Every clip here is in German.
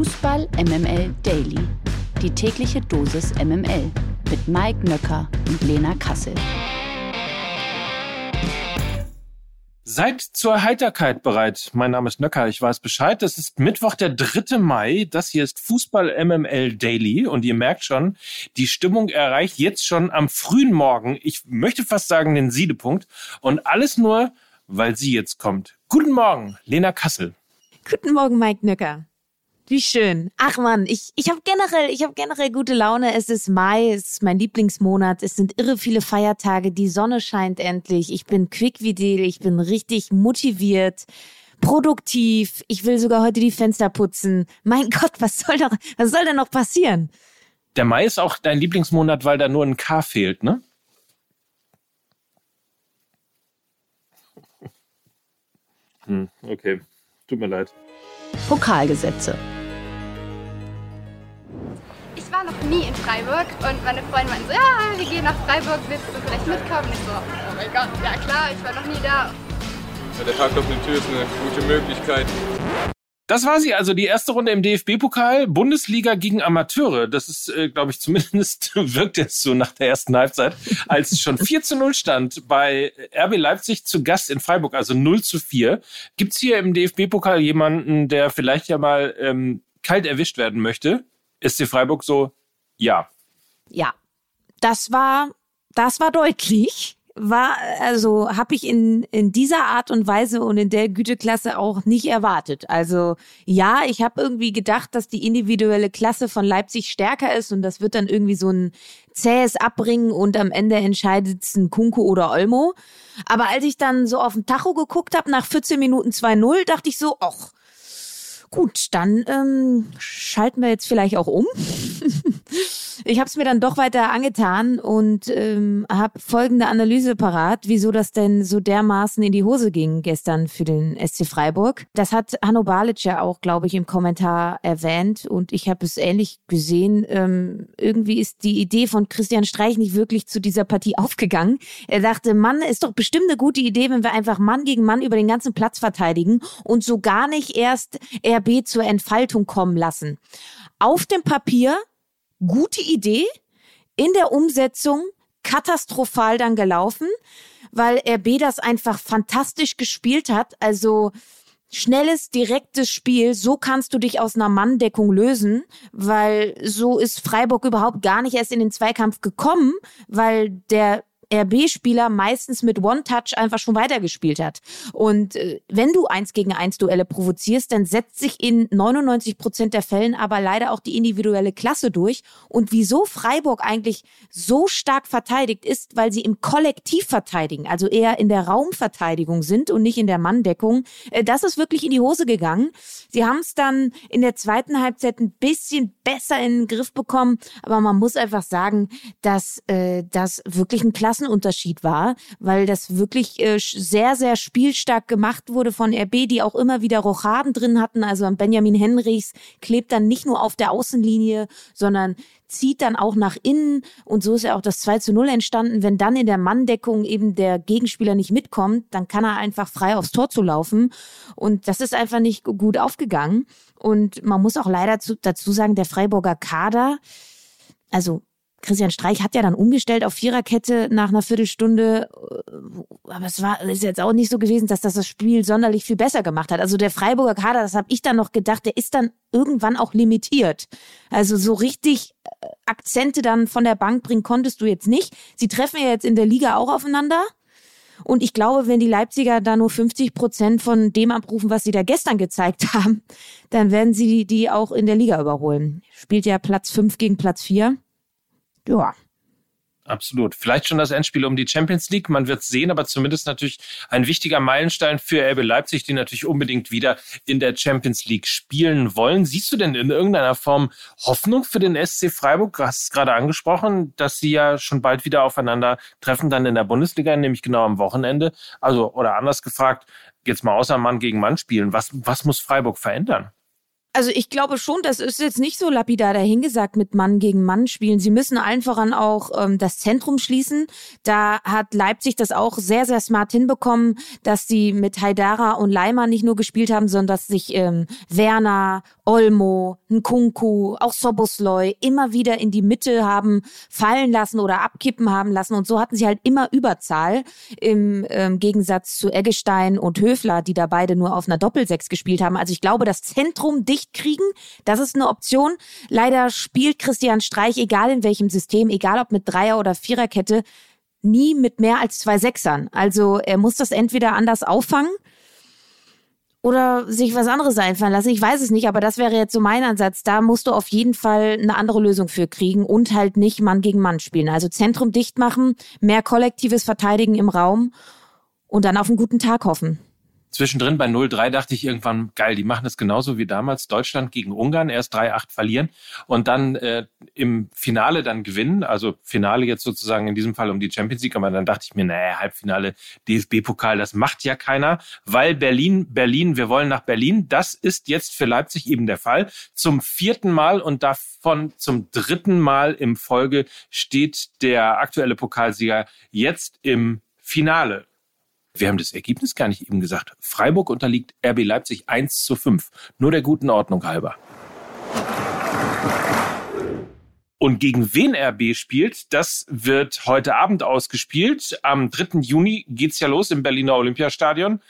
Fußball MML Daily. Die tägliche Dosis MML mit Mike Nöcker und Lena Kassel. Seid zur Heiterkeit bereit. Mein Name ist Nöcker, ich weiß Bescheid. Es ist Mittwoch, der 3. Mai. Das hier ist Fußball MML Daily. Und ihr merkt schon, die Stimmung erreicht jetzt schon am frühen Morgen, ich möchte fast sagen, den Siedepunkt. Und alles nur, weil sie jetzt kommt. Guten Morgen, Lena Kassel. Guten Morgen, Mike Nöcker. Wie schön. Ach man, ich, ich habe generell, ich habe generell gute Laune. Es ist Mai, es ist mein Lieblingsmonat. Es sind irre viele Feiertage. Die Sonne scheint endlich. Ich bin quickvidel, ich bin richtig motiviert, produktiv. Ich will sogar heute die Fenster putzen. Mein Gott, was soll doch, was soll denn noch passieren? Der Mai ist auch dein Lieblingsmonat, weil da nur ein K fehlt, ne? Hm, okay. Tut mir leid. Pokalgesetze. Ich war noch nie in Freiburg und meine Freunde meinten so, ja, wir gehen nach Freiburg, willst du vielleicht mitkommen? Und ich so, oh mein Gott, ja klar, ich war noch nie da. Ja, der Tag auf der Tür ist eine gute Möglichkeit. Das war sie, also die erste Runde im DFB-Pokal, Bundesliga gegen Amateure. Das ist, äh, glaube ich, zumindest wirkt jetzt so nach der ersten Halbzeit, als es schon 4 zu 0 stand bei RB Leipzig zu Gast in Freiburg, also 0 zu 4. Gibt's hier im DFB-Pokal jemanden, der vielleicht ja mal ähm, kalt erwischt werden möchte? Ist die Freiburg so? Ja. Ja, das war, das war deutlich war, also habe ich in, in dieser Art und Weise und in der Güteklasse auch nicht erwartet. Also ja, ich habe irgendwie gedacht, dass die individuelle Klasse von Leipzig stärker ist und das wird dann irgendwie so ein zähes Abbringen und am Ende entscheidet es ein Kunku oder Olmo. Aber als ich dann so auf den Tacho geguckt habe, nach 14 Minuten 2-0, dachte ich so, ach, gut, dann ähm, schalten wir jetzt vielleicht auch um. Ich habe es mir dann doch weiter angetan und ähm, habe folgende Analyse parat, wieso das denn so dermaßen in die Hose ging gestern für den SC Freiburg. Das hat Hanno Balic ja auch, glaube ich, im Kommentar erwähnt und ich habe es ähnlich gesehen. Ähm, irgendwie ist die Idee von Christian Streich nicht wirklich zu dieser Partie aufgegangen. Er dachte, Mann, ist doch bestimmt eine gute Idee, wenn wir einfach Mann gegen Mann über den ganzen Platz verteidigen und so gar nicht erst RB zur Entfaltung kommen lassen. Auf dem Papier gute Idee, in der Umsetzung katastrophal dann gelaufen, weil RB das einfach fantastisch gespielt hat. Also schnelles, direktes Spiel, so kannst du dich aus einer Manndeckung lösen, weil so ist Freiburg überhaupt gar nicht erst in den Zweikampf gekommen, weil der RB-Spieler meistens mit One-Touch einfach schon weitergespielt hat. Und äh, wenn du eins gegen eins Duelle provozierst, dann setzt sich in 99 Prozent der Fällen aber leider auch die individuelle Klasse durch. Und wieso Freiburg eigentlich so stark verteidigt ist, weil sie im Kollektiv verteidigen, also eher in der Raumverteidigung sind und nicht in der Manndeckung. Äh, das ist wirklich in die Hose gegangen. Sie haben es dann in der zweiten Halbzeit ein bisschen besser in den Griff bekommen, aber man muss einfach sagen, dass äh, das wirklich ein Klasse Klassenunterschied war, weil das wirklich äh, sehr, sehr spielstark gemacht wurde von RB, die auch immer wieder Rochaden drin hatten. Also Benjamin Henrichs klebt dann nicht nur auf der Außenlinie, sondern zieht dann auch nach innen und so ist ja auch das 2 zu 0 entstanden. Wenn dann in der Manndeckung eben der Gegenspieler nicht mitkommt, dann kann er einfach frei aufs Tor zu laufen und das ist einfach nicht gut aufgegangen und man muss auch leider dazu sagen, der Freiburger Kader, also Christian Streich hat ja dann umgestellt auf Viererkette nach einer Viertelstunde, aber es war ist jetzt auch nicht so gewesen, dass das das Spiel sonderlich viel besser gemacht hat. Also der Freiburger Kader, das habe ich dann noch gedacht, der ist dann irgendwann auch limitiert. Also so richtig äh, Akzente dann von der Bank bringen konntest du jetzt nicht. Sie treffen ja jetzt in der Liga auch aufeinander. Und ich glaube, wenn die Leipziger da nur 50 Prozent von dem abrufen, was sie da gestern gezeigt haben, dann werden sie die auch in der Liga überholen. Spielt ja Platz 5 gegen Platz 4 ja. Absolut. Vielleicht schon das Endspiel um die Champions League. Man wird sehen, aber zumindest natürlich ein wichtiger Meilenstein für RB Leipzig, die natürlich unbedingt wieder in der Champions League spielen wollen. Siehst du denn in irgendeiner Form Hoffnung für den SC Freiburg? Du hast es gerade angesprochen, dass sie ja schon bald wieder aufeinander treffen, dann in der Bundesliga, nämlich genau am Wochenende. Also, oder anders gefragt, jetzt mal außer Mann gegen Mann spielen. Was, was muss Freiburg verändern? Also ich glaube schon, das ist jetzt nicht so lapidar dahingesagt mit Mann gegen Mann spielen. Sie müssen allen voran auch ähm, das Zentrum schließen. Da hat Leipzig das auch sehr, sehr smart hinbekommen, dass sie mit Haidara und Leimer nicht nur gespielt haben, sondern dass sich ähm, Werner, Olmo, Nkunku, auch Sobosloy immer wieder in die Mitte haben fallen lassen oder abkippen haben lassen. Und so hatten sie halt immer Überzahl im ähm, Gegensatz zu Eggestein und Höfler, die da beide nur auf einer Doppelsechs gespielt haben. Also ich glaube, das Zentrum dicht kriegen, das ist eine Option. Leider spielt Christian Streich, egal in welchem System, egal ob mit Dreier- oder Viererkette, nie mit mehr als zwei Sechsern. Also er muss das entweder anders auffangen oder sich was anderes einfallen lassen. Ich weiß es nicht, aber das wäre jetzt so mein Ansatz. Da musst du auf jeden Fall eine andere Lösung für kriegen und halt nicht Mann gegen Mann spielen. Also Zentrum dicht machen, mehr kollektives Verteidigen im Raum und dann auf einen guten Tag hoffen. Zwischendrin bei 0-3 dachte ich irgendwann, geil, die machen das genauso wie damals Deutschland gegen Ungarn, erst 3-8 verlieren und dann äh, im Finale dann gewinnen. Also Finale jetzt sozusagen in diesem Fall um die Champions League, aber dann dachte ich mir, naja, Halbfinale DFB-Pokal, das macht ja keiner, weil Berlin, Berlin, wir wollen nach Berlin. Das ist jetzt für Leipzig eben der Fall. Zum vierten Mal und davon zum dritten Mal im Folge steht der aktuelle Pokalsieger jetzt im Finale. Wir haben das Ergebnis gar nicht eben gesagt. Freiburg unterliegt RB Leipzig 1 zu 5. Nur der guten Ordnung halber. Und gegen wen RB spielt, das wird heute Abend ausgespielt. Am 3. Juni geht's ja los im Berliner Olympiastadion.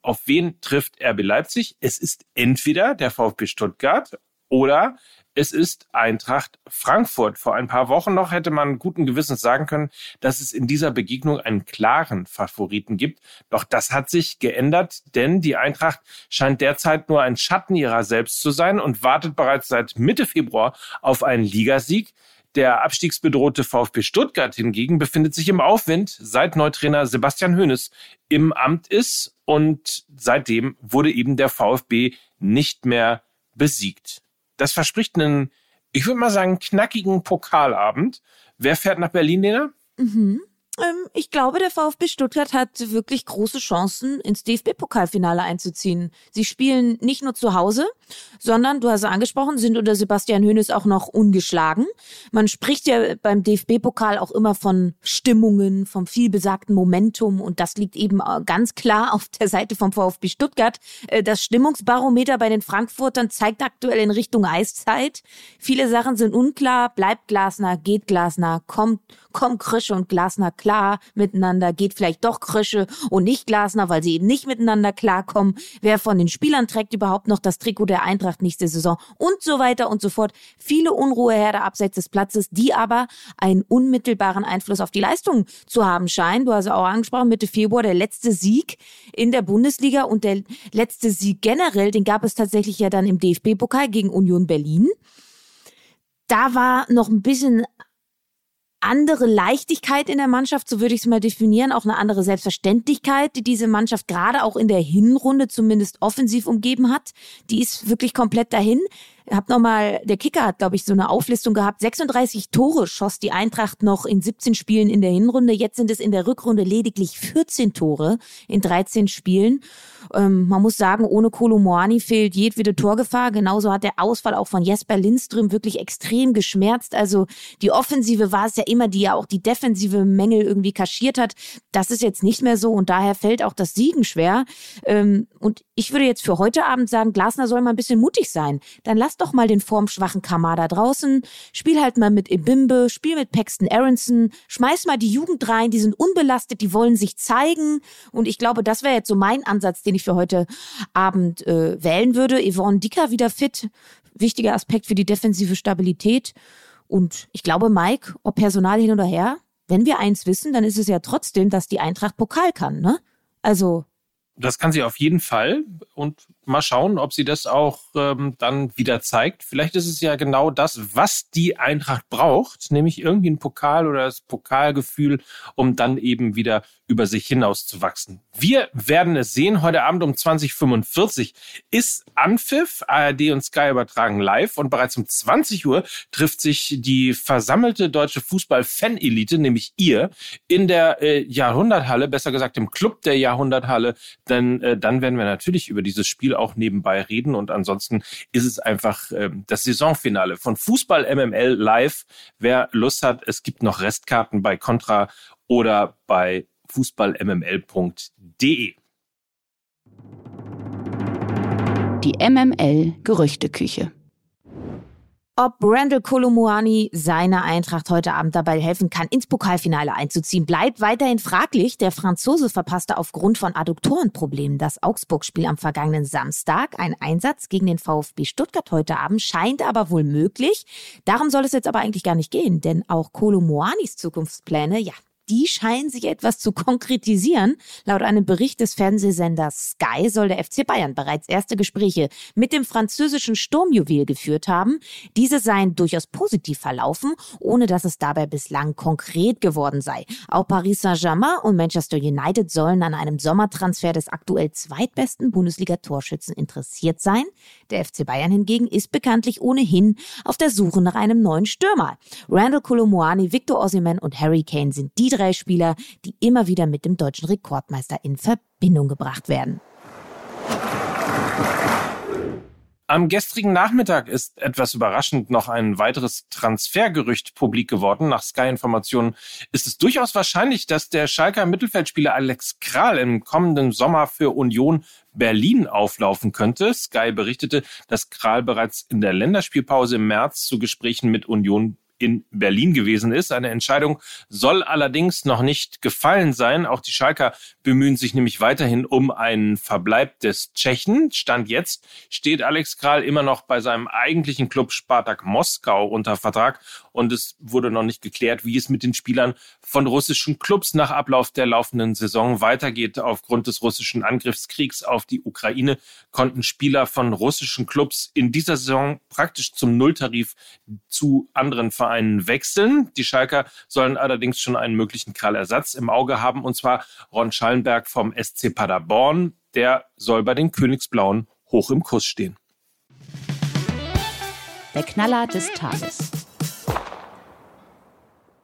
Auf wen trifft RB Leipzig? Es ist entweder der VfB Stuttgart oder es ist Eintracht Frankfurt. Vor ein paar Wochen noch hätte man guten Gewissens sagen können, dass es in dieser Begegnung einen klaren Favoriten gibt. Doch das hat sich geändert, denn die Eintracht scheint derzeit nur ein Schatten ihrer selbst zu sein und wartet bereits seit Mitte Februar auf einen Ligasieg. Der abstiegsbedrohte VfB Stuttgart hingegen befindet sich im Aufwind, seit Neutrainer Sebastian Hoeneß im Amt ist und seitdem wurde eben der VfB nicht mehr besiegt. Das verspricht einen, ich würde mal sagen, knackigen Pokalabend. Wer fährt nach Berlin, Lena? Mhm. Ähm, ich glaube, der VfB Stuttgart hat wirklich große Chancen, ins DFB-Pokalfinale einzuziehen. Sie spielen nicht nur zu Hause, sondern, du hast es angesprochen, sind unter Sebastian Hoeneß auch noch ungeschlagen. Man spricht ja beim DFB-Pokal auch immer von Stimmungen, vom vielbesagten Momentum und das liegt eben äh, ganz klar auf der Seite vom VfB Stuttgart. Äh, das Stimmungsbarometer bei den Frankfurtern zeigt aktuell in Richtung Eiszeit. Viele Sachen sind unklar. Bleibt Glasner, geht Glasner, kommt, kommt Krische und Glasner klar miteinander, geht vielleicht doch Krösche und nicht Glasner, weil sie eben nicht miteinander klarkommen. Wer von den Spielern trägt überhaupt noch das Trikot der Eintracht nächste Saison und so weiter und so fort. Viele Unruheherde abseits des Platzes, die aber einen unmittelbaren Einfluss auf die Leistung zu haben scheinen. Du hast auch angesprochen, Mitte Februar der letzte Sieg in der Bundesliga und der letzte Sieg generell, den gab es tatsächlich ja dann im DFB-Pokal gegen Union Berlin. Da war noch ein bisschen andere Leichtigkeit in der Mannschaft, so würde ich es mal definieren, auch eine andere Selbstverständlichkeit, die diese Mannschaft gerade auch in der Hinrunde zumindest offensiv umgeben hat. Die ist wirklich komplett dahin. Hab noch mal, der Kicker hat, glaube ich, so eine Auflistung gehabt. 36 Tore schoss die Eintracht noch in 17 Spielen in der Hinrunde. Jetzt sind es in der Rückrunde lediglich 14 Tore in 13 Spielen. Ähm, man muss sagen, ohne Kolomoani fehlt jedwede Torgefahr. Genauso hat der Ausfall auch von Jesper Lindström wirklich extrem geschmerzt. Also die Offensive war es ja immer, die ja auch die defensive Mängel irgendwie kaschiert hat. Das ist jetzt nicht mehr so und daher fällt auch das Siegen schwer. Ähm, und ich würde jetzt für heute Abend sagen, Glasner soll mal ein bisschen mutig sein. Dann lass doch mal den formschwachen Kamada draußen, spiel halt mal mit Ibimbe, spiel mit Paxton Aronson, schmeiß mal die Jugend rein, die sind unbelastet, die wollen sich zeigen. Und ich glaube, das wäre jetzt so mein Ansatz, den ich für heute Abend äh, wählen würde. Yvonne Dicker wieder fit, wichtiger Aspekt für die defensive Stabilität. Und ich glaube, Mike, ob Personal hin oder her, wenn wir eins wissen, dann ist es ja trotzdem, dass die Eintracht Pokal kann, ne? Also das kann sie auf jeden Fall und mal schauen, ob sie das auch ähm, dann wieder zeigt. Vielleicht ist es ja genau das, was die Eintracht braucht, nämlich irgendwie ein Pokal oder das Pokalgefühl, um dann eben wieder über sich hinauszuwachsen. Wir werden es sehen. Heute Abend um 2045 ist Anpfiff. ARD und Sky übertragen live und bereits um 20 Uhr trifft sich die versammelte deutsche Fußball-Fan-Elite, nämlich ihr, in der äh, Jahrhunderthalle, besser gesagt im Club der Jahrhunderthalle. Denn äh, dann werden wir natürlich über dieses Spiel Auch nebenbei reden. Und ansonsten ist es einfach äh, das Saisonfinale von Fußball MML live. Wer Lust hat, es gibt noch Restkarten bei Contra oder bei fußballmml.de. Die MML Gerüchteküche. Ob Randall Kolomuani seiner Eintracht heute Abend dabei helfen kann, ins Pokalfinale einzuziehen, bleibt weiterhin fraglich. Der Franzose verpasste aufgrund von Adduktorenproblemen das Augsburg-Spiel am vergangenen Samstag. Ein Einsatz gegen den VfB Stuttgart heute Abend scheint aber wohl möglich. Darum soll es jetzt aber eigentlich gar nicht gehen, denn auch Kolomuanis Zukunftspläne, ja, die scheinen sich etwas zu konkretisieren. Laut einem Bericht des Fernsehsenders Sky soll der FC Bayern bereits erste Gespräche mit dem französischen Sturmjuwel geführt haben. Diese seien durchaus positiv verlaufen, ohne dass es dabei bislang konkret geworden sei. Auch Paris Saint-Germain und Manchester United sollen an einem Sommertransfer des aktuell zweitbesten Bundesliga-Torschützen interessiert sein. Der FC Bayern hingegen ist bekanntlich ohnehin auf der Suche nach einem neuen Stürmer. Randall Kolomoani, Victor Osimhen und Harry Kane sind die drei Spieler, die immer wieder mit dem deutschen Rekordmeister in Verbindung gebracht werden. Am gestrigen Nachmittag ist etwas überraschend noch ein weiteres Transfergerücht publik geworden. Nach Sky-Informationen ist es durchaus wahrscheinlich, dass der Schalker Mittelfeldspieler Alex Kral im kommenden Sommer für Union Berlin auflaufen könnte. Sky berichtete, dass Kral bereits in der Länderspielpause im März zu Gesprächen mit Union in Berlin gewesen ist. Eine Entscheidung soll allerdings noch nicht gefallen sein. Auch die Schalker bemühen sich nämlich weiterhin um einen Verbleib des Tschechen. Stand jetzt steht Alex Kral immer noch bei seinem eigentlichen Club Spartak Moskau unter Vertrag und es wurde noch nicht geklärt, wie es mit den Spielern von russischen Clubs nach Ablauf der laufenden Saison weitergeht. Aufgrund des russischen Angriffskriegs auf die Ukraine konnten Spieler von russischen Clubs in dieser Saison praktisch zum Nulltarif zu anderen Vereinen Vereinen wechseln. Die Schalker sollen allerdings schon einen möglichen Krallersatz im Auge haben, und zwar Ron Schallenberg vom SC Paderborn. Der soll bei den Königsblauen hoch im Kurs stehen. Der Knaller des Tages.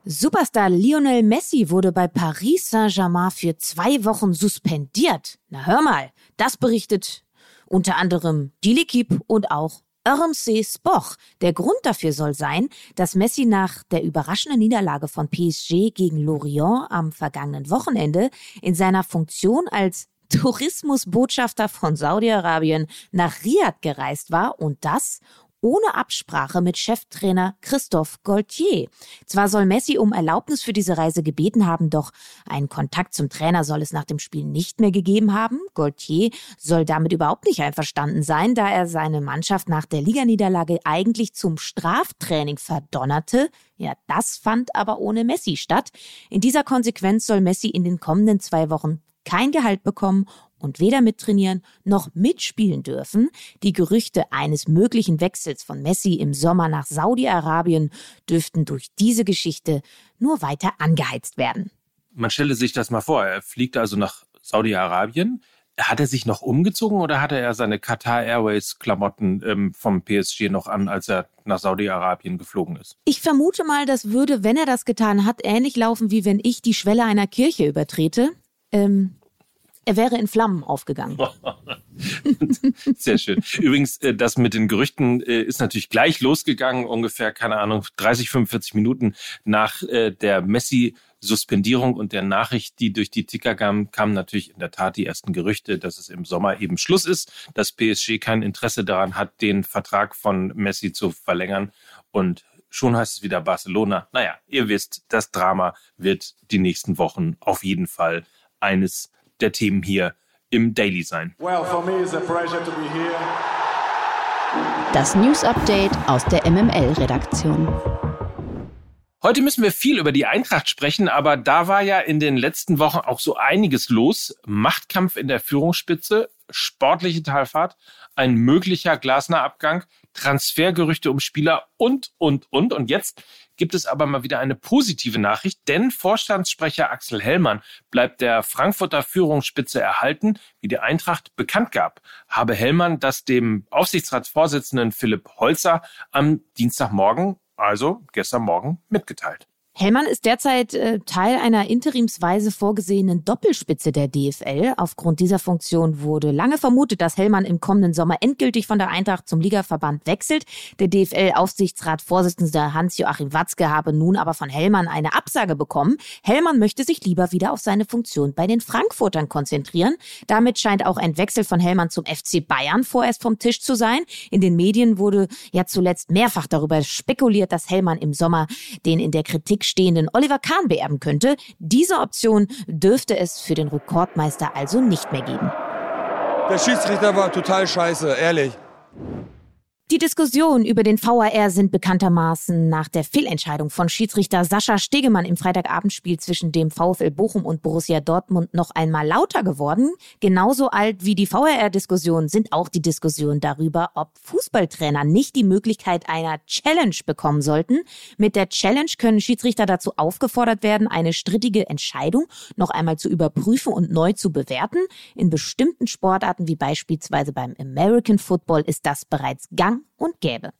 Superstar Lionel Messi wurde bei Paris Saint-Germain für zwei Wochen suspendiert. Na hör mal, das berichtet unter anderem die L'Equipe und auch RMC Spoch. Der Grund dafür soll sein, dass Messi nach der überraschenden Niederlage von PSG gegen Lorient am vergangenen Wochenende in seiner Funktion als Tourismusbotschafter von Saudi-Arabien nach Riyadh gereist war und das ohne Absprache mit Cheftrainer Christophe Gaultier. Zwar soll Messi um Erlaubnis für diese Reise gebeten haben, doch einen Kontakt zum Trainer soll es nach dem Spiel nicht mehr gegeben haben. Gaultier soll damit überhaupt nicht einverstanden sein, da er seine Mannschaft nach der Liganiederlage eigentlich zum Straftraining verdonnerte. Ja, das fand aber ohne Messi statt. In dieser Konsequenz soll Messi in den kommenden zwei Wochen kein Gehalt bekommen und weder mittrainieren noch mitspielen dürfen. Die Gerüchte eines möglichen Wechsels von Messi im Sommer nach Saudi-Arabien dürften durch diese Geschichte nur weiter angeheizt werden. Man stelle sich das mal vor. Er fliegt also nach Saudi-Arabien. Hat er sich noch umgezogen oder hatte er seine Qatar Airways Klamotten ähm, vom PSG noch an, als er nach Saudi-Arabien geflogen ist? Ich vermute mal, das würde, wenn er das getan hat, ähnlich laufen, wie wenn ich die Schwelle einer Kirche übertrete. Ähm, er wäre in Flammen aufgegangen. Sehr schön. Übrigens, äh, das mit den Gerüchten äh, ist natürlich gleich losgegangen, ungefähr, keine Ahnung, 30, 45 Minuten nach äh, der Messi Suspendierung und der Nachricht, die durch die Ticker kam, kamen natürlich in der Tat die ersten Gerüchte, dass es im Sommer eben Schluss ist, dass PSG kein Interesse daran hat, den Vertrag von Messi zu verlängern. Und schon heißt es wieder Barcelona. Naja, ihr wisst, das Drama wird die nächsten Wochen auf jeden Fall eines der Themen hier im Daily sein. Das News Update aus der MML-Redaktion. Heute müssen wir viel über die Eintracht sprechen, aber da war ja in den letzten Wochen auch so einiges los. Machtkampf in der Führungsspitze, sportliche Talfahrt, ein möglicher Glasner Abgang, Transfergerüchte um Spieler und, und, und. Und jetzt gibt es aber mal wieder eine positive Nachricht, denn Vorstandssprecher Axel Hellmann bleibt der Frankfurter Führungsspitze erhalten, wie die Eintracht bekannt gab. Habe Hellmann das dem Aufsichtsratsvorsitzenden Philipp Holzer am Dienstagmorgen, also gestern Morgen, mitgeteilt. Hellmann ist derzeit äh, Teil einer interimsweise vorgesehenen Doppelspitze der DFL. Aufgrund dieser Funktion wurde lange vermutet, dass Hellmann im kommenden Sommer endgültig von der Eintracht zum Ligaverband wechselt. Der DFL-Aufsichtsratsvorsitzende Hans-Joachim Watzke habe nun aber von Hellmann eine Absage bekommen. Hellmann möchte sich lieber wieder auf seine Funktion bei den Frankfurtern konzentrieren. Damit scheint auch ein Wechsel von Hellmann zum FC Bayern vorerst vom Tisch zu sein. In den Medien wurde ja zuletzt mehrfach darüber spekuliert, dass Hellmann im Sommer den in der Kritik stehenden Oliver Kahn beerben könnte. Diese Option dürfte es für den Rekordmeister also nicht mehr geben. Der Schiedsrichter war total scheiße, ehrlich. Die Diskussionen über den VAR sind bekanntermaßen nach der Fehlentscheidung von Schiedsrichter Sascha Stegemann im Freitagabendspiel zwischen dem VfL Bochum und Borussia Dortmund noch einmal lauter geworden. Genauso alt wie die VAR-Diskussionen sind auch die Diskussionen darüber, ob Fußballtrainer nicht die Möglichkeit einer Challenge bekommen sollten. Mit der Challenge können Schiedsrichter dazu aufgefordert werden, eine strittige Entscheidung noch einmal zu überprüfen und neu zu bewerten. In bestimmten Sportarten wie beispielsweise beim American Football ist das bereits gang und gäbe.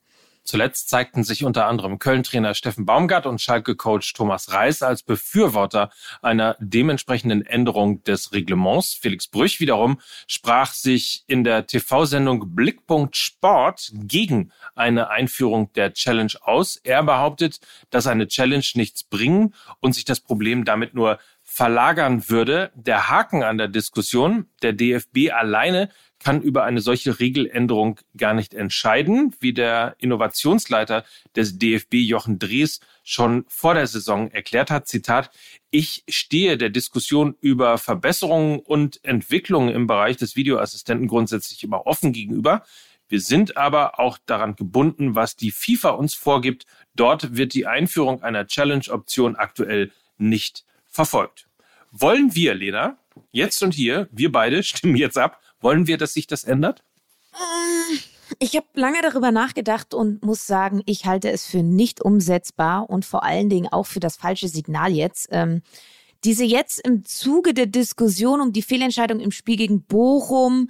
Zuletzt zeigten sich unter anderem Köln-Trainer Steffen Baumgart und Schalke-Coach Thomas Reis als Befürworter einer dementsprechenden Änderung des Reglements. Felix Brüch wiederum sprach sich in der TV-Sendung Blickpunkt Sport gegen eine Einführung der Challenge aus. Er behauptet, dass eine Challenge nichts bringen und sich das Problem damit nur verlagern würde. Der Haken an der Diskussion, der DFB alleine kann über eine solche Regeländerung gar nicht entscheiden, wie der Innovationsleiter des DFB Jochen Drees schon vor der Saison erklärt hat. Zitat, ich stehe der Diskussion über Verbesserungen und Entwicklungen im Bereich des Videoassistenten grundsätzlich immer offen gegenüber. Wir sind aber auch daran gebunden, was die FIFA uns vorgibt. Dort wird die Einführung einer Challenge-Option aktuell nicht verfolgt. Wollen wir, Lena, jetzt und hier, wir beide stimmen jetzt ab, wollen wir, dass sich das ändert? Äh, ich habe lange darüber nachgedacht und muss sagen, ich halte es für nicht umsetzbar und vor allen Dingen auch für das falsche Signal jetzt. Ähm, diese jetzt im Zuge der Diskussion um die Fehlentscheidung im Spiel gegen Bochum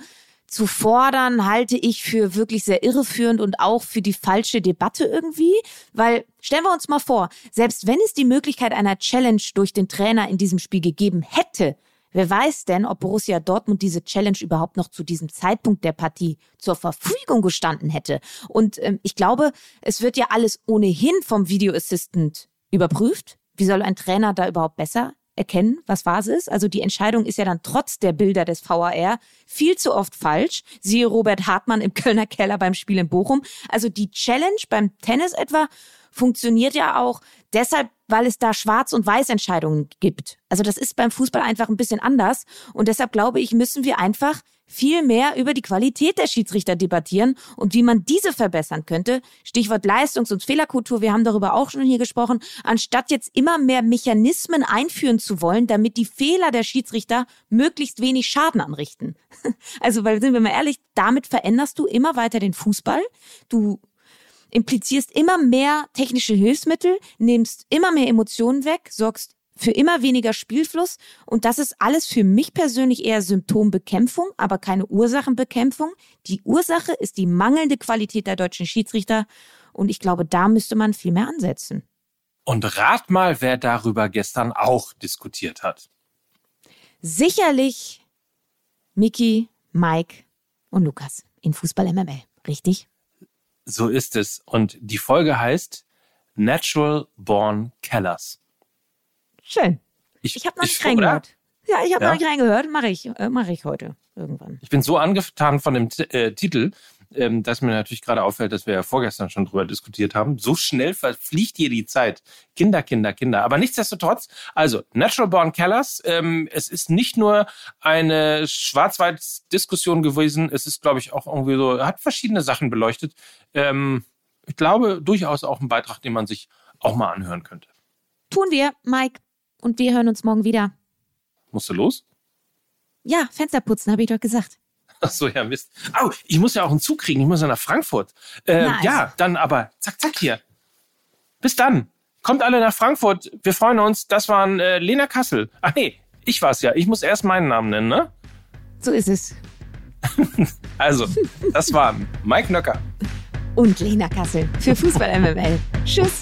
zu fordern, halte ich für wirklich sehr irreführend und auch für die falsche Debatte irgendwie. Weil stellen wir uns mal vor, selbst wenn es die Möglichkeit einer Challenge durch den Trainer in diesem Spiel gegeben hätte, Wer weiß denn, ob Borussia Dortmund diese Challenge überhaupt noch zu diesem Zeitpunkt der Partie zur Verfügung gestanden hätte? Und ähm, ich glaube, es wird ja alles ohnehin vom Video Assistant überprüft. Wie soll ein Trainer da überhaupt besser erkennen, was Phase ist? Also die Entscheidung ist ja dann trotz der Bilder des VAR viel zu oft falsch. Siehe Robert Hartmann im Kölner Keller beim Spiel in Bochum. Also die Challenge beim Tennis etwa funktioniert ja auch deshalb, weil es da Schwarz- und Weiß-Entscheidungen gibt. Also das ist beim Fußball einfach ein bisschen anders. Und deshalb glaube ich, müssen wir einfach viel mehr über die Qualität der Schiedsrichter debattieren und wie man diese verbessern könnte. Stichwort Leistungs- und Fehlerkultur, wir haben darüber auch schon hier gesprochen, anstatt jetzt immer mehr Mechanismen einführen zu wollen, damit die Fehler der Schiedsrichter möglichst wenig Schaden anrichten. Also, weil sind wir mal ehrlich, damit veränderst du immer weiter den Fußball. Du implizierst immer mehr technische Hilfsmittel, nimmst immer mehr Emotionen weg, sorgst für immer weniger Spielfluss und das ist alles für mich persönlich eher Symptombekämpfung, aber keine Ursachenbekämpfung. Die Ursache ist die mangelnde Qualität der deutschen Schiedsrichter und ich glaube, da müsste man viel mehr ansetzen. Und rat mal, wer darüber gestern auch diskutiert hat. Sicherlich Miki, Mike und Lukas in Fußball MML, richtig? So ist es. Und die Folge heißt Natural Born Kellers. Schön. Ich, ich habe noch nicht reingehört. Ja, ich habe ja? noch nicht reingehört. Mache ich, äh, mache ich heute irgendwann. Ich bin so angetan von dem äh, Titel, ähm, dass mir natürlich gerade auffällt, dass wir ja vorgestern schon drüber diskutiert haben. So schnell verfliegt hier die Zeit. Kinder, Kinder, Kinder. Aber nichtsdestotrotz, also Natural Born Kellers, ähm, es ist nicht nur eine Schwarz-Weiß-Diskussion gewesen, es ist, glaube ich, auch irgendwie so, hat verschiedene Sachen beleuchtet. Ähm, ich glaube, durchaus auch ein Beitrag, den man sich auch mal anhören könnte. Tun wir, Mike. Und wir hören uns morgen wieder. Musst du los? Ja, Fenster putzen, habe ich doch gesagt. Ach so, ja, Mist. Au, ich muss ja auch einen Zug kriegen. Ich muss ja nach Frankfurt. Äh, nice. Ja, dann aber zack, zack hier. Bis dann. Kommt alle nach Frankfurt. Wir freuen uns. Das waren äh, Lena Kassel. Ach nee, ich war's ja. Ich muss erst meinen Namen nennen, ne? So ist es. also, das waren Mike Nöcker. Und Lena Kassel für Fußball MML. Tschüss.